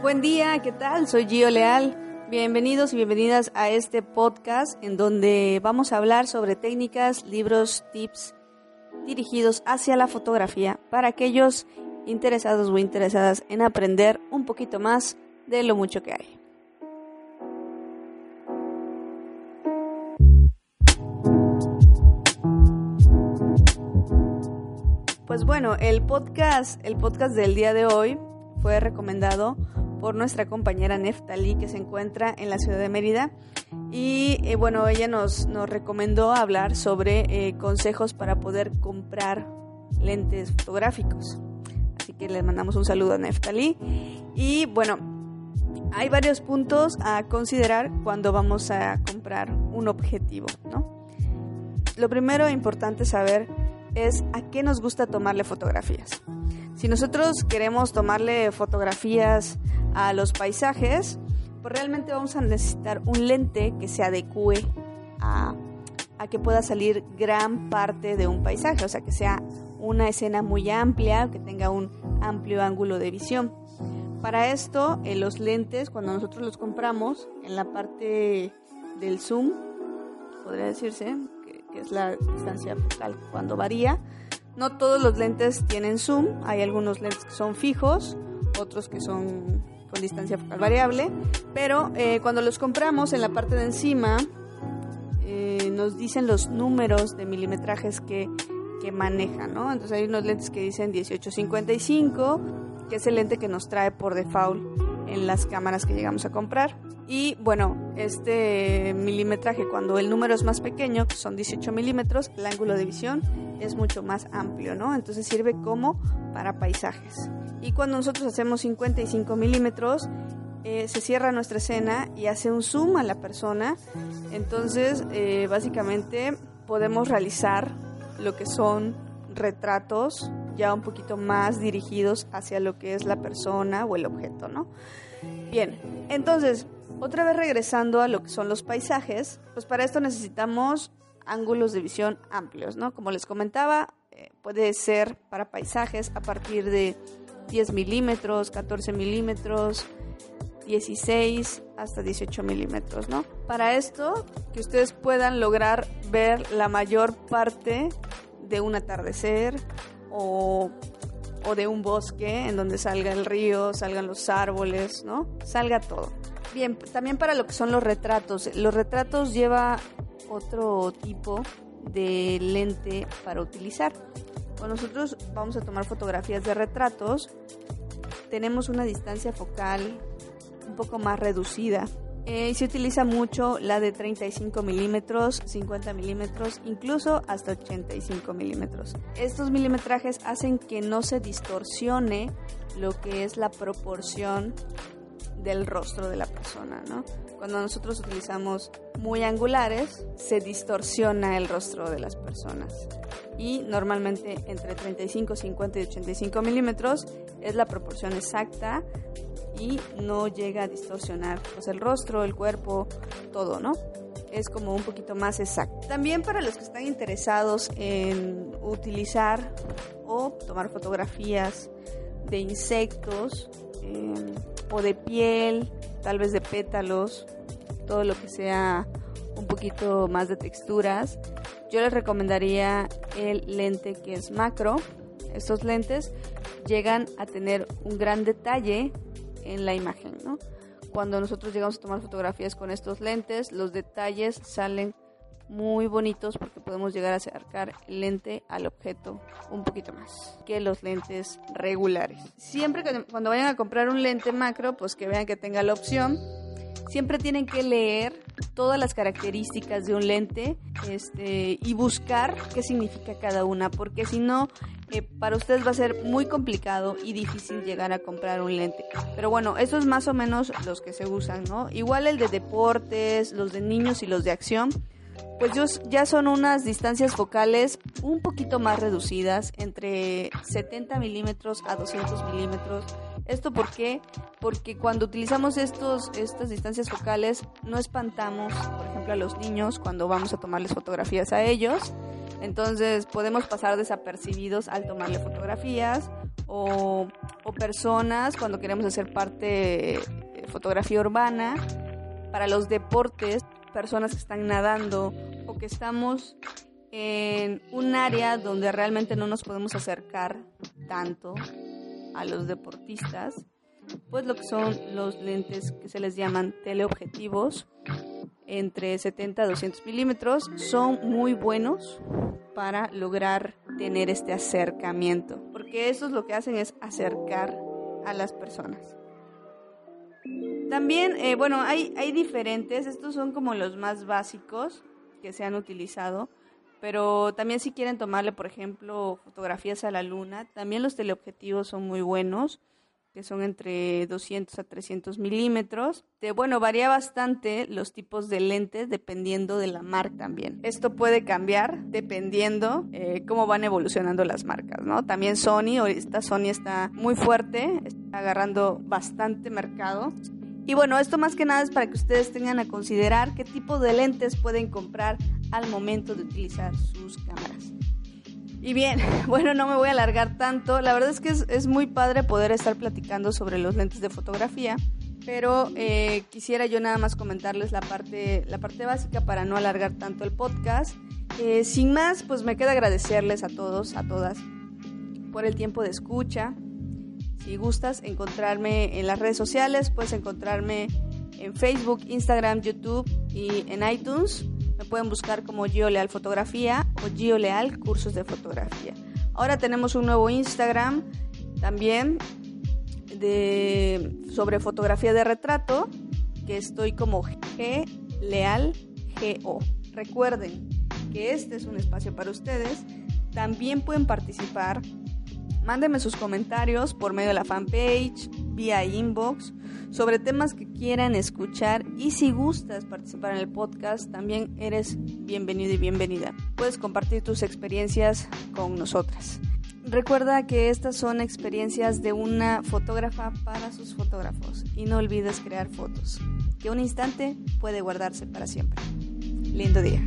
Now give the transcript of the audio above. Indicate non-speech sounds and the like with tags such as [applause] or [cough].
Buen día, ¿qué tal? Soy Gio Leal. Bienvenidos y bienvenidas a este podcast en donde vamos a hablar sobre técnicas, libros, tips dirigidos hacia la fotografía para aquellos interesados o interesadas en aprender un poquito más de lo mucho que hay. Pues bueno, el podcast, el podcast del día de hoy fue recomendado por nuestra compañera Neftali que se encuentra en la ciudad de Mérida. Y eh, bueno ella nos, nos recomendó hablar sobre eh, consejos para poder comprar lentes fotográficos. Así que le mandamos un saludo a Neftali. Y bueno hay varios puntos a considerar cuando vamos a comprar un objetivo ¿no? lo primero importante saber es a qué nos gusta tomarle fotografías si nosotros queremos tomarle fotografías a los paisajes, pues realmente vamos a necesitar un lente que se adecue a, que pueda salir gran parte de un paisaje, o sea, que sea una escena muy amplia, que tenga un amplio ángulo de visión. Para esto, en los lentes, cuando nosotros los compramos, en la parte del zoom, podría decirse, que es la distancia focal cuando varía, no todos los lentes tienen zoom, hay algunos lentes que son fijos, otros que son con distancia focal variable, pero eh, cuando los compramos en la parte de encima eh, nos dicen los números de milimetrajes que, que manejan, ¿no? Entonces hay unos lentes que dicen 1855, que es el lente que nos trae por default en las cámaras que llegamos a comprar. Y bueno, este milimetraje, cuando el número es más pequeño, que son 18 milímetros, el ángulo de visión es mucho más amplio, ¿no? Entonces sirve como para paisajes. Y cuando nosotros hacemos 55 milímetros, eh, se cierra nuestra escena y hace un zoom a la persona. Entonces, eh, básicamente podemos realizar lo que son retratos ya un poquito más dirigidos hacia lo que es la persona o el objeto, ¿no? Bien, entonces otra vez regresando a lo que son los paisajes, pues para esto necesitamos ángulos de visión amplios, ¿no? Como les comentaba, eh, puede ser para paisajes a partir de 10 milímetros, 14 milímetros, 16 hasta 18 milímetros, ¿no? Para esto, que ustedes puedan lograr ver la mayor parte de un atardecer o, o de un bosque en donde salga el río, salgan los árboles, ¿no? Salga todo. Bien, también para lo que son los retratos. Los retratos lleva otro tipo de lente para utilizar. Cuando nosotros vamos a tomar fotografías de retratos, tenemos una distancia focal un poco más reducida. Eh, se utiliza mucho la de 35 milímetros, 50 milímetros, incluso hasta 85 milímetros. Estos milimetrajes hacen que no se distorsione lo que es la proporción del rostro de la persona, ¿no? Cuando nosotros utilizamos muy angulares, se distorsiona el rostro de las personas. Y normalmente entre 35, 50 y 85 milímetros es la proporción exacta y no llega a distorsionar pues, el rostro, el cuerpo, todo, ¿no? Es como un poquito más exacto. También para los que están interesados en utilizar o tomar fotografías de insectos, eh, de piel, tal vez de pétalos, todo lo que sea un poquito más de texturas. Yo les recomendaría el lente que es macro. Estos lentes llegan a tener un gran detalle en la imagen, Cuando nosotros llegamos a tomar fotografías con estos lentes, los detalles salen muy bonitos porque podemos llegar a acercar el lente al objeto un poquito más que los lentes regulares. Siempre que, cuando vayan a comprar un lente macro, pues que vean que tenga la opción. Siempre tienen que leer todas las características de un lente este, y buscar qué significa cada una, porque si no, eh, para ustedes va a ser muy complicado y difícil llegar a comprar un lente. Pero bueno, esos es más o menos los que se usan, ¿no? Igual el de deportes, los de niños y los de acción pues ya son unas distancias focales un poquito más reducidas, entre 70 milímetros a 200 milímetros. ¿Esto por qué? Porque cuando utilizamos estos, estas distancias focales no espantamos, por ejemplo, a los niños cuando vamos a tomarles fotografías a ellos. Entonces podemos pasar desapercibidos al tomarle fotografías o, o personas cuando queremos hacer parte de fotografía urbana, para los deportes, personas que están nadando o que estamos en un área donde realmente no nos podemos acercar tanto a los deportistas, pues lo que son los lentes que se les llaman teleobjetivos entre 70 a 200 milímetros son muy buenos para lograr tener este acercamiento, porque eso es lo que hacen es acercar a las personas. También, eh, bueno, hay, hay diferentes, estos son como los más básicos que se han utilizado, pero también si quieren tomarle, por ejemplo, fotografías a la luna, también los teleobjetivos son muy buenos que son entre 200 a 300 milímetros. De, bueno, varía bastante los tipos de lentes dependiendo de la marca también. Esto puede cambiar dependiendo eh, cómo van evolucionando las marcas, ¿no? También Sony, esta Sony está muy fuerte, está agarrando bastante mercado. Y bueno, esto más que nada es para que ustedes tengan a considerar qué tipo de lentes pueden comprar al momento de utilizar sus cámaras. Y bien, [laughs] bueno, no me voy a alargar tanto. La verdad es que es, muy padre poder estar platicando sobre los lentes de fotografía, pero eh, quisiera yo nada más comentarles la parte, la parte básica para no alargar tanto el podcast. Eh, sin más, pues me queda agradecerles a todos, a todas, por el tiempo de escucha. Si gustas encontrarme en las redes sociales, puedes encontrarme en Facebook, Instagram, YouTube y en iTunes. Me pueden buscar como Gio Leal Fotografía o Gio Leal Cursos de Fotografía. Ahora tenemos un nuevo Instagram también de, sobre fotografía de retrato, que estoy como G Leal GO. Recuerden que este es un espacio para ustedes. También pueden participar Mándenme sus comentarios por medio de la fanpage, vía inbox, sobre temas que quieran escuchar y si gustas participar en el podcast, también eres bienvenido y bienvenida. Puedes compartir tus experiencias con nosotras. Recuerda que estas son experiencias de una fotógrafa para sus fotógrafos y no olvides crear fotos, que un instante puede guardarse para siempre. Lindo día.